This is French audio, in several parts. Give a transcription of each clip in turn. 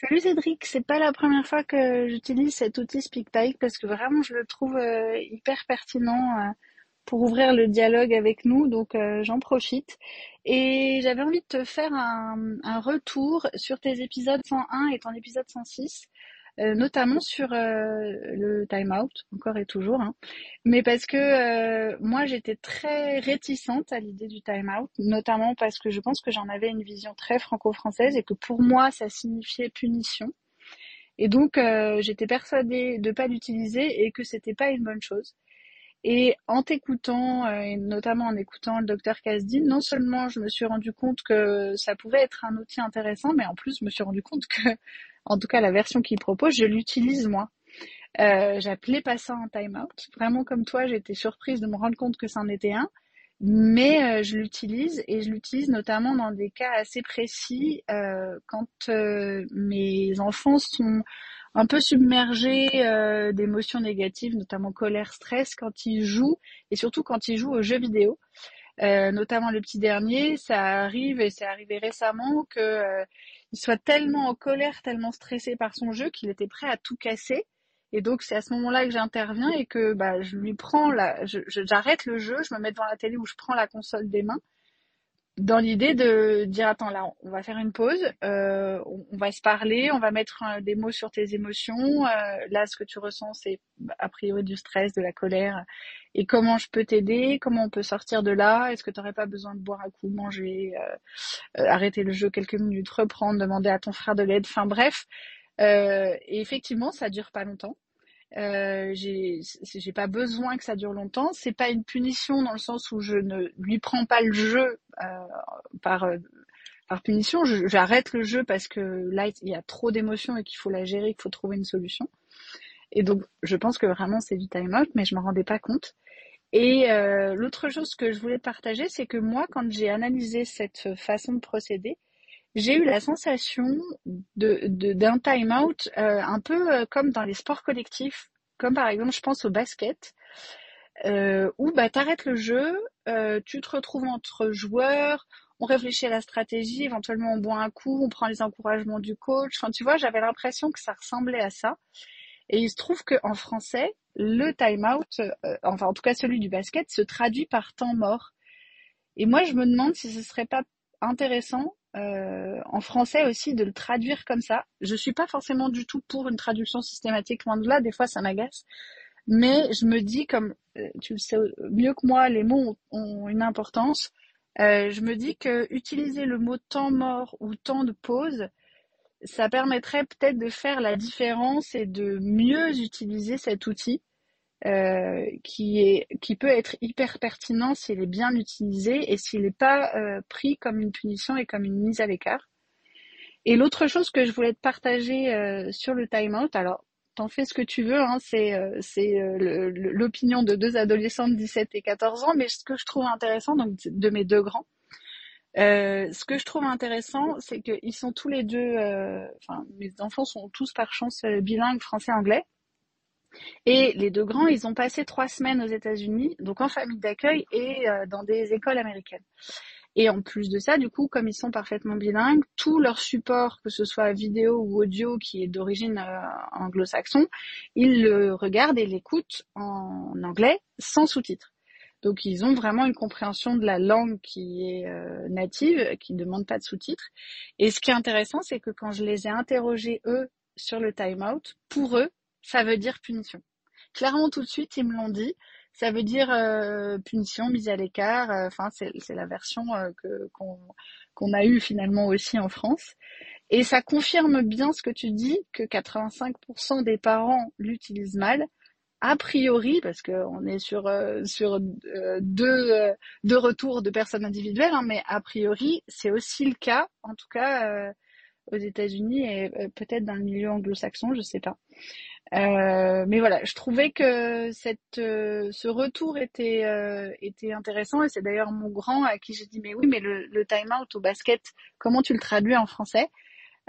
Salut Cédric, c'est pas la première fois que j'utilise cet outil SpeakPipe parce que vraiment je le trouve euh, hyper pertinent euh, pour ouvrir le dialogue avec nous, donc euh, j'en profite. Et j'avais envie de te faire un, un, retour sur tes épisodes 101 et ton épisode 106 euh, notamment sur euh, le time out, encore et toujours, hein. mais parce que euh, moi j'étais très réticente à l'idée du time out, notamment parce que je pense que j'en avais une vision très franco-française et que pour moi ça signifiait punition. Et donc j'étais persuadée de pas l'utiliser et que c'était pas une bonne chose. Et en t'écoutant, et notamment en écoutant le docteur Kasdin, non seulement je me suis rendu compte que ça pouvait être un outil intéressant, mais en plus je me suis rendu compte que en tout cas la version qu'il propose, je l'utilise moi. Euh, J'appelais pas ça un timeout. Vraiment comme toi, j'étais surprise de me rendre compte que c'en était un. Mais euh, je l'utilise et je l'utilise notamment dans des cas assez précis euh, quand euh, mes enfants sont un peu submergés euh, d'émotions négatives, notamment colère, stress, quand ils jouent et surtout quand ils jouent aux jeux vidéo. Euh, notamment le petit dernier, ça arrive et c'est arrivé récemment que euh, il soit tellement en colère, tellement stressé par son jeu qu'il était prêt à tout casser. Et donc c'est à ce moment-là que j'interviens et que bah, je lui prends la, j'arrête le jeu, je me mets devant la télé où je prends la console des mains dans l'idée de dire attends là on va faire une pause euh, on, va se parler on va mettre des mots sur tes émotions euh, là ce que tu ressens c'est a priori du stress de la colère et comment je peux t'aider comment on peut sortir de là est-ce que tu n'aurais pas besoin de boire un coup manger euh, arrêter le jeu quelques minutes reprendre demander à ton frère de l'aide enfin bref. Et effectivement ça dure pas longtemps euh, j'ai pas besoin que ça dure longtemps. C'est pas une punition dans le sens où je ne lui prends pas le jeu euh, par euh, par punition. J'arrête le jeu parce que là il y a trop d'émotions et qu'il faut la gérer, qu'il faut trouver une solution. Et donc je pense que vraiment c'est du time out, mais je m'en rendais pas compte. Et euh, l'autre chose que je voulais partager, c'est que moi, quand j'ai analysé cette façon de procéder, j'ai eu la sensation de d'un time out euh, un peu euh, comme dans les sports collectifs, comme par exemple je pense au basket, euh, où bah t'arrêtes le jeu, euh, tu te retrouves entre joueurs, on réfléchit à la stratégie, éventuellement on boit un coup, on prend les encouragements du coach. Enfin tu vois, j'avais l'impression que ça ressemblait à ça. Et il se trouve que en français, le time out, euh, enfin en tout cas celui du basket, se traduit par temps mort. Et moi je me demande si ce serait pas intéressant euh, en français aussi de le traduire comme ça. Je suis pas forcément du tout pour une traduction systématique, loin de là, des fois ça m'agace. Mais je me dis, comme euh, tu le sais mieux que moi, les mots ont, une importance. Euh, je me dis que utiliser le mot temps mort ou temps de pause, ça permettrait peut-être de faire la différence et de mieux utiliser cet outil euh, qui est qui peut être hyper pertinent s'il est bien utilisé et s'il n'est pas euh, pris comme une punition et comme une mise à l'écart. Et l'autre chose que je voulais te partager euh, sur le timeout, alors t'en fais ce que tu veux, hein, c'est c'est l'opinion de deux adolescents de 17 et 14 ans, mais ce que je trouve intéressant, donc de mes deux grands, ce que je trouve intéressant, c'est qu'ils sont tous les deux, enfin mes enfants sont tous par chance bilingues français-anglais. Et les deux grands, ils ont passé trois semaines aux États-Unis, donc en famille d'accueil et euh, dans des écoles américaines. Et en plus de ça, du coup, comme ils sont parfaitement bilingues, tout leur support, que ce soit vidéo ou audio qui est d'origine euh, anglo-saxon, ils le regardent et l'écoutent en anglais sans sous-titres. Donc ils ont vraiment une compréhension de la langue qui est euh, native, qui ne demande pas de sous-titres. Et ce qui est intéressant, c'est que quand je les ai interrogés, eux, sur le time-out, pour eux, ça veut dire punition. Clairement, tout de suite, ils me l'ont dit. Ça veut dire euh, punition, mise à l'écart. Euh, enfin, c'est la version que qu'on a eue finalement aussi en France. Et ça confirme bien ce que tu dis, que 85% des parents l'utilisent mal a priori, parce qu'on est sur, euh, sur euh, deux, euh, deux retours de personnes individuelles, hein, mais a priori, c'est aussi le cas, en tout cas aux États-Unis et peut-être dans le milieu anglo-saxon, je sais pas. Mais voilà, je trouvais que cette, ce retour était, était intéressant et c'est d'ailleurs mon grand à qui j'ai dit mais oui, mais le, le time-out au basket, comment tu le traduis en français?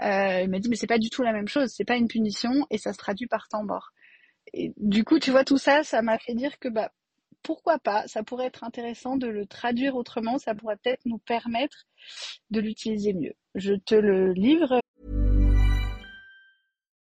Il m'a dit mais c'est pas du tout la même chose, c'est pas une punition et ça se traduit par temps mort du coup, tu vois, tout ça, ça m'a fait dire que bah pourquoi pas, ça pourrait être intéressant de le traduire autrement, ça pourrait peut-être nous permettre de l'utiliser mieux. Je te le livre.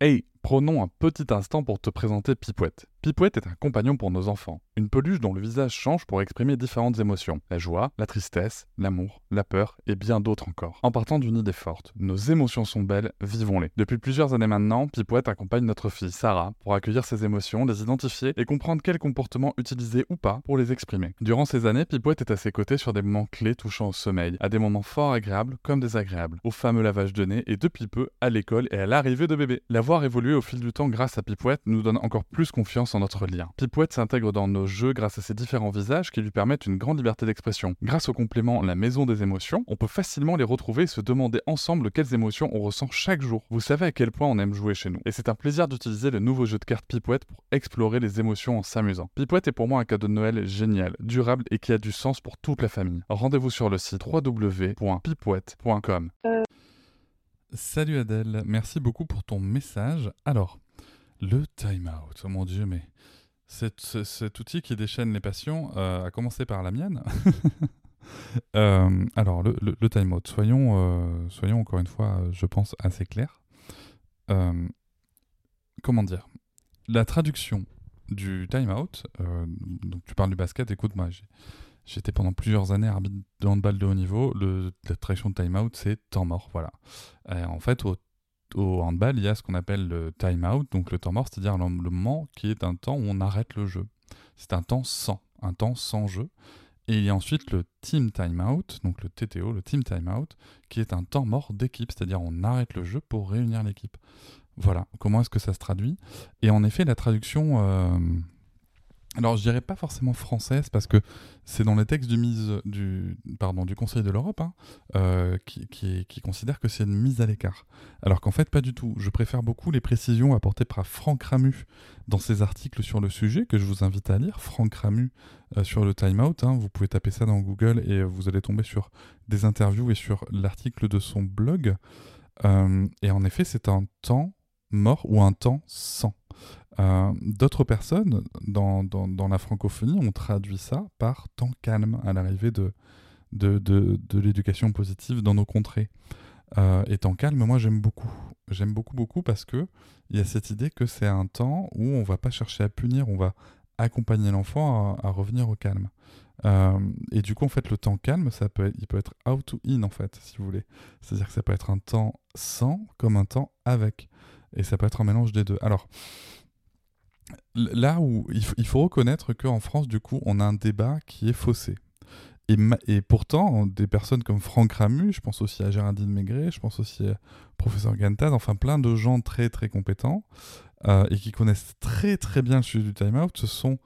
Hey, prenons un petit instant pour te présenter Pipouette. Pipouette est un compagnon pour nos enfants, une peluche dont le visage change pour exprimer différentes émotions, la joie, la tristesse, l'amour, la peur et bien d'autres encore. En partant d'une idée forte, nos émotions sont belles, vivons-les. Depuis plusieurs années maintenant, Pipouette accompagne notre fille Sarah pour accueillir ses émotions, les identifier et comprendre quels comportements utiliser ou pas pour les exprimer. Durant ces années, Pipouette est à ses côtés sur des moments clés touchant au sommeil, à des moments fort agréables comme désagréables, au fameux lavage de nez et depuis peu à l'école et à l'arrivée de bébé. La voir évoluer au fil du temps grâce à Pipouette nous donne encore plus confiance en notre lien. Pipouette s'intègre dans nos jeux grâce à ses différents visages qui lui permettent une grande liberté d'expression. Grâce au complément La Maison des émotions, on peut facilement les retrouver et se demander ensemble quelles émotions on ressent chaque jour. Vous savez à quel point on aime jouer chez nous. Et c'est un plaisir d'utiliser le nouveau jeu de cartes Pipouette pour explorer les émotions en s'amusant. Pipouette est pour moi un cadeau de Noël génial, durable et qui a du sens pour toute la famille. Rendez-vous sur le site www.pipouette.com. Salut Adèle, merci beaucoup pour ton message. Alors, le time-out, oh mon dieu, mais cet, cet, outil qui déchaîne les passions, euh, a commencé par la mienne. euh, alors, le, le, le time-out, soyons, euh, soyons encore une fois, je pense, assez clairs. Euh, comment dire? La traduction du time-out, donc tu parles du basket, écoute, moi, j'étais pendant plusieurs années arbitre de handball de haut niveau. La traduction de time-out, c'est temps mort, voilà. En fait, au au handball, il y a ce qu'on appelle le time out, donc le temps mort, c'est-à-dire le moment qui est un temps où on arrête le jeu. C'est un temps sans, un temps sans jeu. Et il y a ensuite le team time out, donc le TTO, le team time out, qui est un temps mort d'équipe, c'est-à-dire on arrête le jeu pour réunir l'équipe. Voilà, comment est-ce que ça se traduit? Et en effet, la traduction, euh, alors je dirais pas forcément française parce que c'est dans les textes du, mise, du, pardon, du Conseil de l'Europe hein, euh, qui, qui, considère que c'est une mise à l'écart. Alors qu'en fait pas du tout. Je préfère beaucoup les précisions apportées par Franck Ramu dans ses articles sur le sujet que je vous invite à lire. Franck Ramu euh, sur le time out. Hein, vous pouvez taper ça dans Google et vous allez tomber sur des interviews et sur l'article de son blog. Euh, et en effet c'est un temps mort ou un temps sans. Euh, D'autres personnes dans, dans, la francophonie ont traduit ça par temps calme à l'arrivée de, de, de, de l'éducation positive dans nos contrées. Euh, et temps calme, moi j'aime beaucoup. J'aime beaucoup, beaucoup parce que il y a cette idée que c'est un temps où on va pas chercher à punir, on va accompagner l'enfant à, revenir au calme. Euh, et du coup, en fait, le temps calme, ça peut il peut être out ou in, en fait, si vous voulez. C'est-à-dire que ça peut être un temps sans comme un temps avec. Et ça peut être un mélange des deux. Alors, là où il, faut reconnaître qu'en France, du coup, on a un débat qui est faussé. Et, pourtant, des personnes comme Franck Ramu, je pense aussi à Géraldine Maigret, je pense aussi à professeur Gantaz, enfin plein de gens très très compétents euh, et qui connaissent très très bien le sujet du time-out, se sont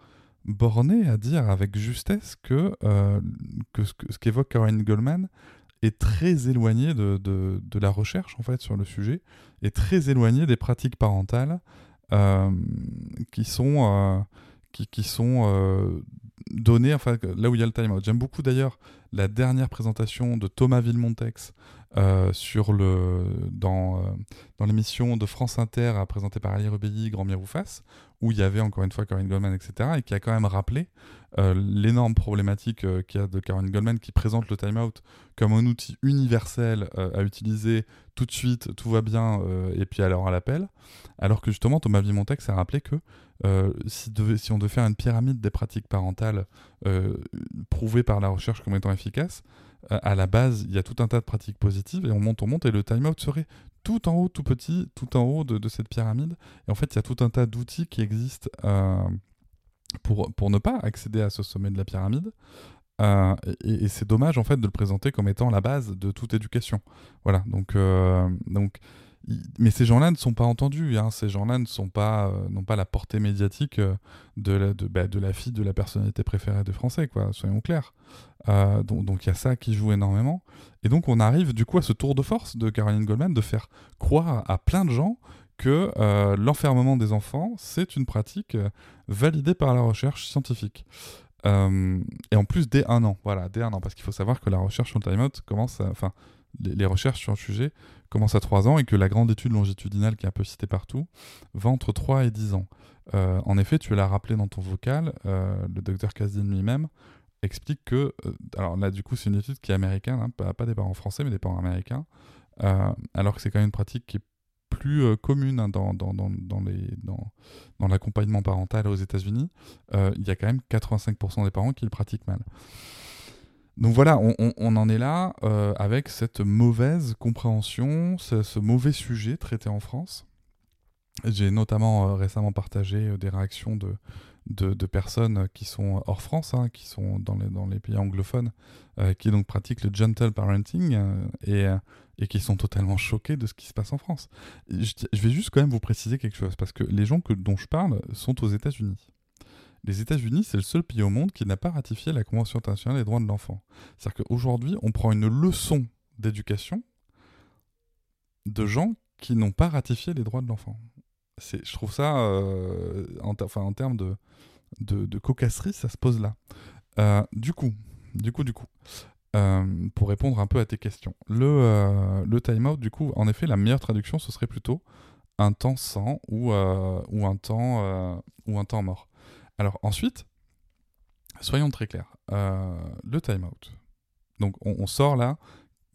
bornés à dire avec justesse que, euh, que ce que- ce qu'évoque Caroline Goldman est très éloigné de, de- la recherche en fait sur le sujet, est très éloigné des pratiques parentales qui sont, euh, qui, qui sont euh, données, enfin là où il y a le time-out. J'aime beaucoup d'ailleurs la dernière présentation de Thomas Villemontex euh, sur le, dans, euh, dans l'émission de France Inter présentée par Ali Rebelli, Grand Miroufas, où il y avait encore une fois Caroline Goldman, etc., et qui a quand même rappelé euh, l'énorme problématique qu'il y a de Caroline Goldman qui présente le time-out comme un outil universel à utiliser tout de suite, tout va bien, et puis alors à l'appel, alors que justement Thomas Villemontex a rappelé que si, si on devait faire une pyramide des pratiques parentales prouvées par la recherche comme étant efficaces, à la base, il y a tout un tas de pratiques positives et on monte, on monte, et le time-out serait tout en haut, tout petit, tout en haut de, cette pyramide. Et en fait, il y a tout un tas d'outils qui existent euh, pour, pour ne pas accéder à ce sommet de la pyramide. Euh, et, c'est dommage en fait de le présenter comme étant la base de toute éducation. Voilà, donc, euh, donc mais ces gens-là ne sont pas entendus. hein. Ces gens-là ne sont pas, euh, n'ont pas la portée médiatique euh, de la, de, bah, de la fille de la personnalité préférée des Français, quoi. Soyons clairs. Euh, donc il y a ça qui joue énormément. Et donc on arrive du coup à ce tour de force de Caroline Goldman de faire croire à plein de gens que euh, l'enfermement des enfants, c'est une pratique validée par la recherche scientifique. Et en plus dès un an, voilà, dès un an, parce qu'il faut savoir que la recherche sur le time-out commence, enfin, les, recherches sur le sujet commencent à 3 ans et que la grande étude longitudinale qui est un peu citée partout va entre 3 et 10 ans. Euh, en effet, tu l'as rappelé dans ton vocal, euh, le docteur Kazdin lui-même explique que, euh, alors là du coup c'est une étude qui est américaine, hein, pas, des parents français mais des parents américains, alors que c'est quand même une pratique qui est plus commune hein, dans, dans, dans, dans l'accompagnement parental aux États-Unis, il y a quand même 85% des parents qui le pratiquent mal. Donc voilà, on, en est là euh, avec cette mauvaise compréhension, ce, mauvais sujet traité en France. J'ai notamment euh, récemment partagé euh, des réactions de, personnes qui sont hors France, hein, qui sont dans les, pays anglophones, qui donc pratiquent le gentle parenting et, qui sont totalement choqués de ce qui se passe en France. Je vais juste quand même vous préciser quelque chose, parce que les gens que, dont je parle sont aux États-Unis. Les États-Unis, c'est le seul pays au monde qui n'a pas ratifié la Convention internationale des droits de l'enfant. C'est-à-dire qu'aujourd'hui, on prend une leçon d'éducation de gens qui n'ont pas ratifié les droits de l'enfant. Je trouve ça, euh, en, termes de, cocasserie, ça se pose là. Euh, du coup, du coup, du coup, euh, pour répondre un peu à tes questions, le, le time-out, du coup, en effet, la meilleure traduction, ce serait plutôt un temps sans ou, ou, un, temps, ou un temps mort. Alors ensuite, soyons très clairs, euh, le time-out. Donc on, sort là,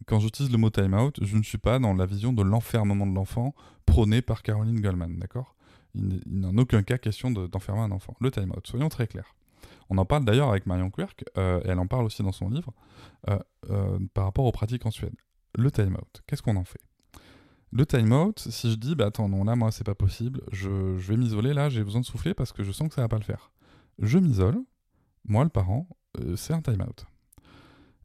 quand j'utilise le mot time-out, je ne suis pas dans la vision de l'enfermement de l'enfant prônée par Caroline Goldman, d'accord? Il n'est en aucun cas question de- d'enfermer un enfant. Le time-out, soyons très clairs. On en parle d'ailleurs avec Marion Quirk, euh, et elle en parle aussi dans son livre, euh, par rapport aux pratiques en Suède. Le time-out, qu'est-ce qu'on en fait? Le time-out, si je dis, bah attends, non, là, moi, c'est pas possible, je, vais m'isoler, là, j'ai besoin de souffler parce que je sens que ça va pas le faire. Je m'isole, moi, le parent, euh, c'est un time-out.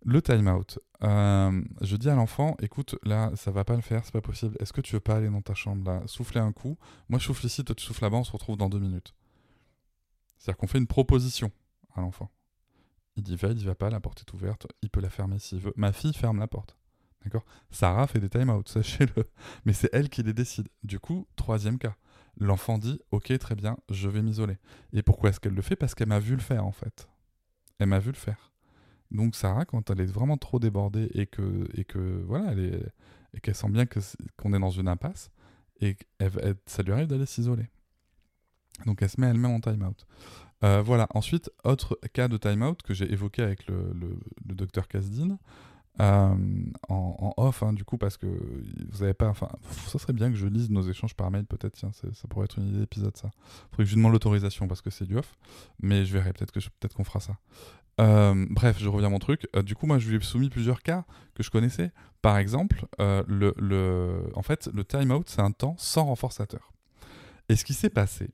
Le time-out, euh, je dis à l'enfant, écoute, là, ça va pas le faire, c'est pas possible. Est-ce que tu veux pas aller dans ta chambre, là, souffler un coup? Moi, je souffle ici, toi, tu souffles là-bas, on se retrouve dans deux minutes. C'est-à-dire qu'on fait une proposition à l'enfant. Il dit va, il dit va pas, la porte est ouverte, il peut la fermer s'il veut. Ma fille ferme la porte. D'accord? Sarah fait des time-out, sachez-le. Mais c'est elle qui les décide. Du coup, troisième cas. L'enfant dit ok, très bien, je vais m'isoler. Et pourquoi est-ce qu'elle le fait? Parce qu'elle m'a vu le faire, en fait. Elle m'a vu le faire. Donc Sarah, quand elle est vraiment trop débordée et que, et que voilà, elle est, et qu'elle sent bien qu'on est dans une impasse, et ça lui arrive d'aller s'isoler. Donc elle se met elle-même en time-out. Euh, voilà, ensuite, autre cas de time-out que j'ai évoqué avec le, docteur euh, en, off, hein, du coup, parce que vous avez pas. Enfin, ça serait bien que je lise nos échanges par mail, peut-être, tiens, ça pourrait être une idée d'épisode, ça. Faudrait que je demande l'autorisation parce que c'est du off, mais je verrai, peut-être que peut-être qu'on fera ça. Euh, bref, je reviens à mon truc. Euh, du coup, moi, je lui ai soumis plusieurs cas que je connaissais. Par exemple, le, le, en fait, le time-out, c'est un temps sans renforçateur. Et ce qui s'est passé,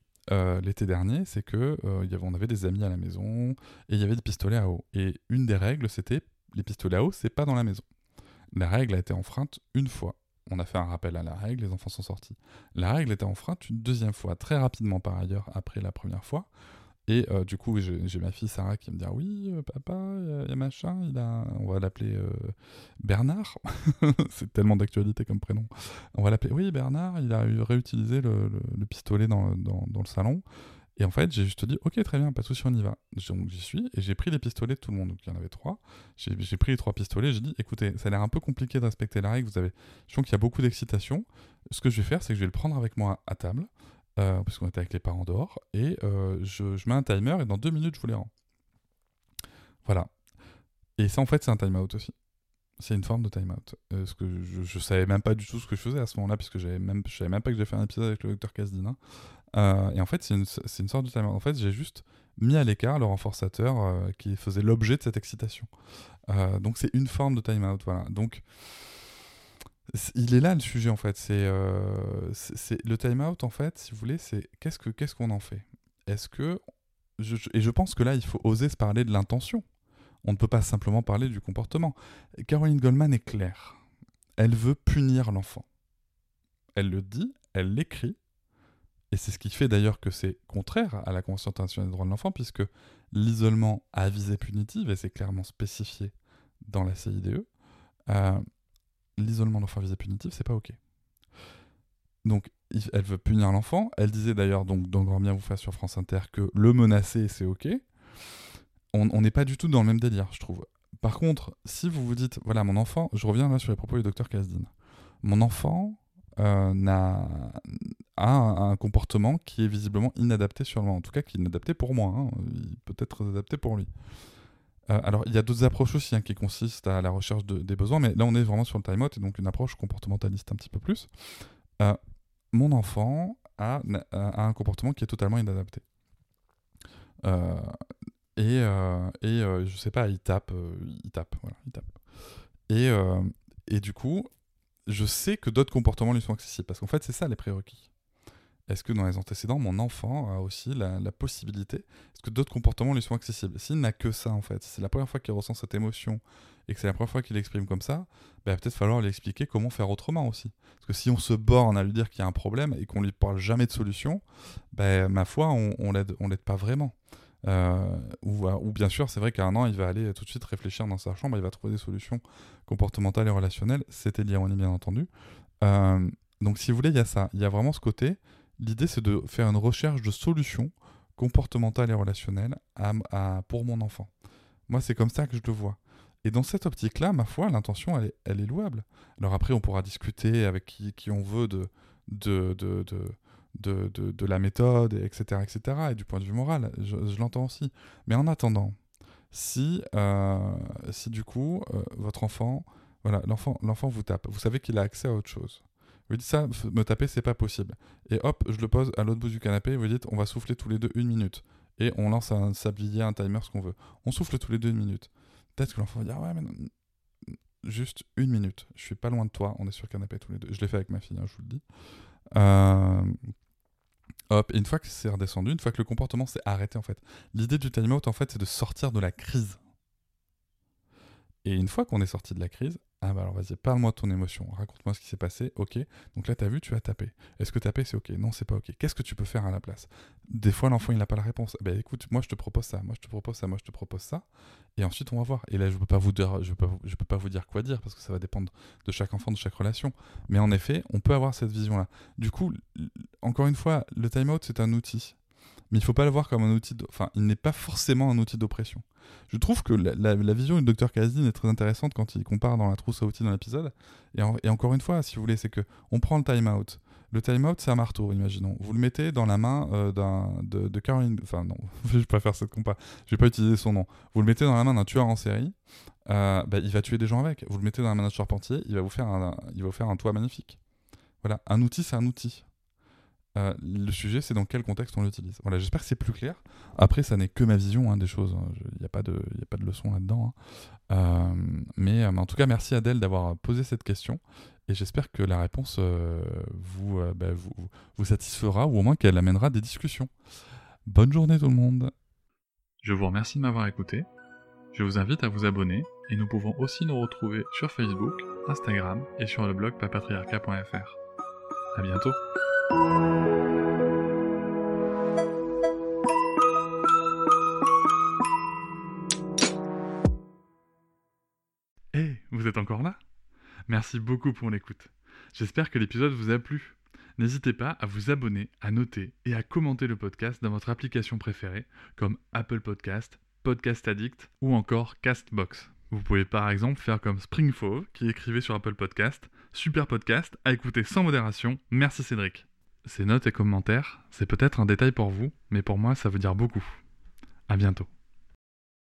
l'été dernier, c'est que euh, y avait, on avait des amis à la maison et il y avait des pistolets à eau. Et une des règles, c'était les pistolets à eau, c'est pas dans la maison. La règle a été enfreinte une fois. On a fait un rappel à la règle, les enfants sont sortis. La règle était enfreinte une deuxième fois, très rapidement par ailleurs, après la première fois. Et euh, du coup, j'ai ma fille Sarah qui me dit ah Oui, euh, papa, il y, a machin, il a... on va l'appeler euh, Bernard. c'est tellement d'actualité comme prénom. On va l'appeler Oui, Bernard, il a réutilisé le, le- le pistolet dans le salon. Et en fait, j'ai juste dit Ok, très bien, pas de souci, on y va. Donc j'y suis et j'ai pris les pistolets de tout le monde. Donc il y en avait trois. J'ai pris les trois pistolets. J'ai dit Écoutez, ça a l'air un peu compliqué de respecter la règle. Vous avez... Je sens qu'il y a beaucoup d'excitation. Ce que je vais faire, c'est que je vais le prendre avec moi à table euh, parce qu'on était avec les parents dehors, et euh, je, mets un timer, et dans deux minutes, je vous les rends. Voilà. Et ça, en fait, c'est un time-out aussi. C'est une forme de time-out. Euh, que je, je savais même pas du tout ce que je faisais à ce moment-là, puisque j'avais même, je savais même pas que j'ai fait un épisode avec le docteur Casdin. Euh, et en fait, c'est une, sorte de time-out. En fait, j'ai juste mis à l'écart le renforçateur euh, qui faisait l'objet de cette excitation. Euh, donc, c'est une forme de time-out. Voilà. Donc, il est là le sujet en fait. C'est le time out en fait, si vous voulez, c'est qu'est-ce que qu'est-ce qu'on en fait? Est-ce que et je pense que là il faut oser se parler de l'intention. On ne peut pas simplement parler du comportement. Caroline Goldman est claire. Elle veut punir l'enfant. Elle le dit, elle l'écrit, et c'est ce qui fait d'ailleurs que c'est contraire à la Convention internationale des droits de l'enfant, puisque l'isolement à visée punitive, et c'est clairement spécifié dans la CIDE, euh, l'isolement d'enfant à visée punitive, c'est pas ok. Donc, elle veut punir l'enfant. Elle disait d'ailleurs, donc, dans Grand Bien vous fasse sur France Inter, que le menacer, c'est ok. On n'est pas du tout dans le même délire, je trouve. Par contre, si vous vous dites, voilà, mon enfant, je reviens là sur les propos du docteur Kasdin. Mon enfant euh, a un, comportement qui est visiblement inadapté sur moment. En tout cas, qui est inadapté pour moi. hein. Peut être adapté pour lui. Euh, alors, il y a d'autres approches aussi hein, qui consistent à la recherche de- des besoins, mais là, on est vraiment sur le time-out et donc une approche comportementaliste un petit peu plus. Euh, mon enfant a, a un comportement qui est totalement inadapté. Euh, et euh, et euh, je sais pas, il tape, euh, il tape, voilà, il tape. Et, euh, et du coup, je sais que d'autres comportements lui sont accessibles, parce qu'en fait, c'est ça les prérequis. Est-ce que dans les antécédents, mon enfant a aussi la, possibilité Est-ce que d'autres comportements lui sont accessibles? S'il n'a que ça, en fait, si c'est la première fois qu'il ressent cette émotion et que c'est la première fois qu'il l'exprime comme ça, bah, va peut-être falloir lui expliquer comment faire autrement aussi. Parce que si on se borne à lui dire qu'il y a un problème et qu'on lui parle jamais de solution, bah, ma foi, on, on l'aide, on l'aide pas vraiment. Euh, ou, bien sûr, c'est vrai qu'à un an, il va aller tout de suite réfléchir dans sa chambre, il va trouver des solutions comportementales et relationnelles. C'était l'ironie, bien entendu. Euh, donc, si vous voulez, il y a ça. Il y a vraiment ce côté. L'idée, c'est de faire une recherche de solutions comportementales et relationnelles pour mon enfant. Moi, c'est comme ça que je le vois. Et dans cette optique-là, ma foi, l'intention, elle est, louable. Alors après, on pourra discuter avec qui, on veut de, la méthode, et etc., etc., et du point de vue moral, je, l'entends aussi. Mais en attendant, si, euh, du coup, euh, votre enfant, voilà, l'enfant vous tape, vous savez qu'il a accès à autre chose. Vous dites ça, me taper, c'est pas possible. Et hop, je le pose à l'autre bout du canapé, vous dites, on va souffler tous les deux une minute. Et on lance un sablier, un timer, ce qu'on veut. On souffle tous les deux une minute. Peut-être que l'enfant va dire, ouais, mais non, juste une minute. Je suis pas loin de toi, on est sur le canapé tous les deux. Je l'ai fait avec ma fille, hein, je vous le dis. Euh, Hop, et une fois que c'est redescendu, une fois que le comportement s'est arrêté, en fait, l'idée du time-out, en fait, c'est de sortir de la crise. Et une fois qu'on est sorti de la crise, ah bah alors vas-y, parle-moi de ton émotion, raconte-moi ce qui s'est passé, ok. Donc là, t'as vu, tu as tapé. Est-ce que taper, c'est ok? Non, c'est pas ok. Qu'est-ce que tu peux faire à la place? Des fois, l'enfant, il n'a pas la réponse. Ben écoute, moi, je te propose ça, moi, je te propose ça, moi, je te propose ça. Et ensuite, on va voir. Et là, je peux peux, pas vous- je peux pas vous dire quoi dire, parce que ça va dépendre de chaque enfant, de chaque relation. Mais en effet, on peut avoir cette vision-là. Du coup, encore une fois, le time-out, c'est un outil. Mais il faut pas le voir comme un outil. Enfin, il n'est pas forcément un outil d'oppression. Je trouve que la, vision du docteur Kazdin est très intéressante quand il compare dans la trousse à outils dans l'épisode. Et, en- et encore une fois, si vous voulez, c'est que on prend le time-out. Le time-out, c'est un marteau, imaginons. Vous le mettez dans la main euh, de, de Caroline. Enfin, non, je faire cette compa. Je vais pas utiliser son nom. Vous le mettez dans la main d'un tueur en série. euh, bah, il va tuer des gens avec. Vous le mettez dans la main d'un charpentier. Il va vous faire il va vous faire un toit magnifique. Voilà. Un outil, c'est un outil. Euh, le sujet, c'est dans quel contexte on l'utilise. Voilà, j'espère que c'est plus clair. Après, ça n'est que ma vision hein, des choses. Il n'y a, pas de, a pas de leçon là-dedans. Hein. Euh, mais, en tout cas, merci Adèle d'avoir posé cette question. Et j'espère que la réponse vous, bah, vous, vous satisfera ou au moins qu'elle amènera des discussions. Bonne journée tout le monde. Je vous remercie de m'avoir écouté. Je vous invite à vous abonner et nous pouvons aussi nous retrouver sur Facebook, Instagram et sur le blog papatriarca.fr. À bientôt. Hé, vous êtes encore là? Merci beaucoup pour l'écoute. J'espère que l'épisode vous a plu. N'hésitez pas à vous abonner, à noter et à commenter le podcast dans votre application préférée, comme Apple Podcast, Podcast Addict ou encore Castbox. Vous pouvez par exemple faire comme Springfove qui écrivait sur Apple Podcast Super podcast à écouter sans modération, merci Cédric. Ces notes et commentaires, c'est peut-être un détail pour vous, mais pour moi ça veut dire beaucoup. À bientôt.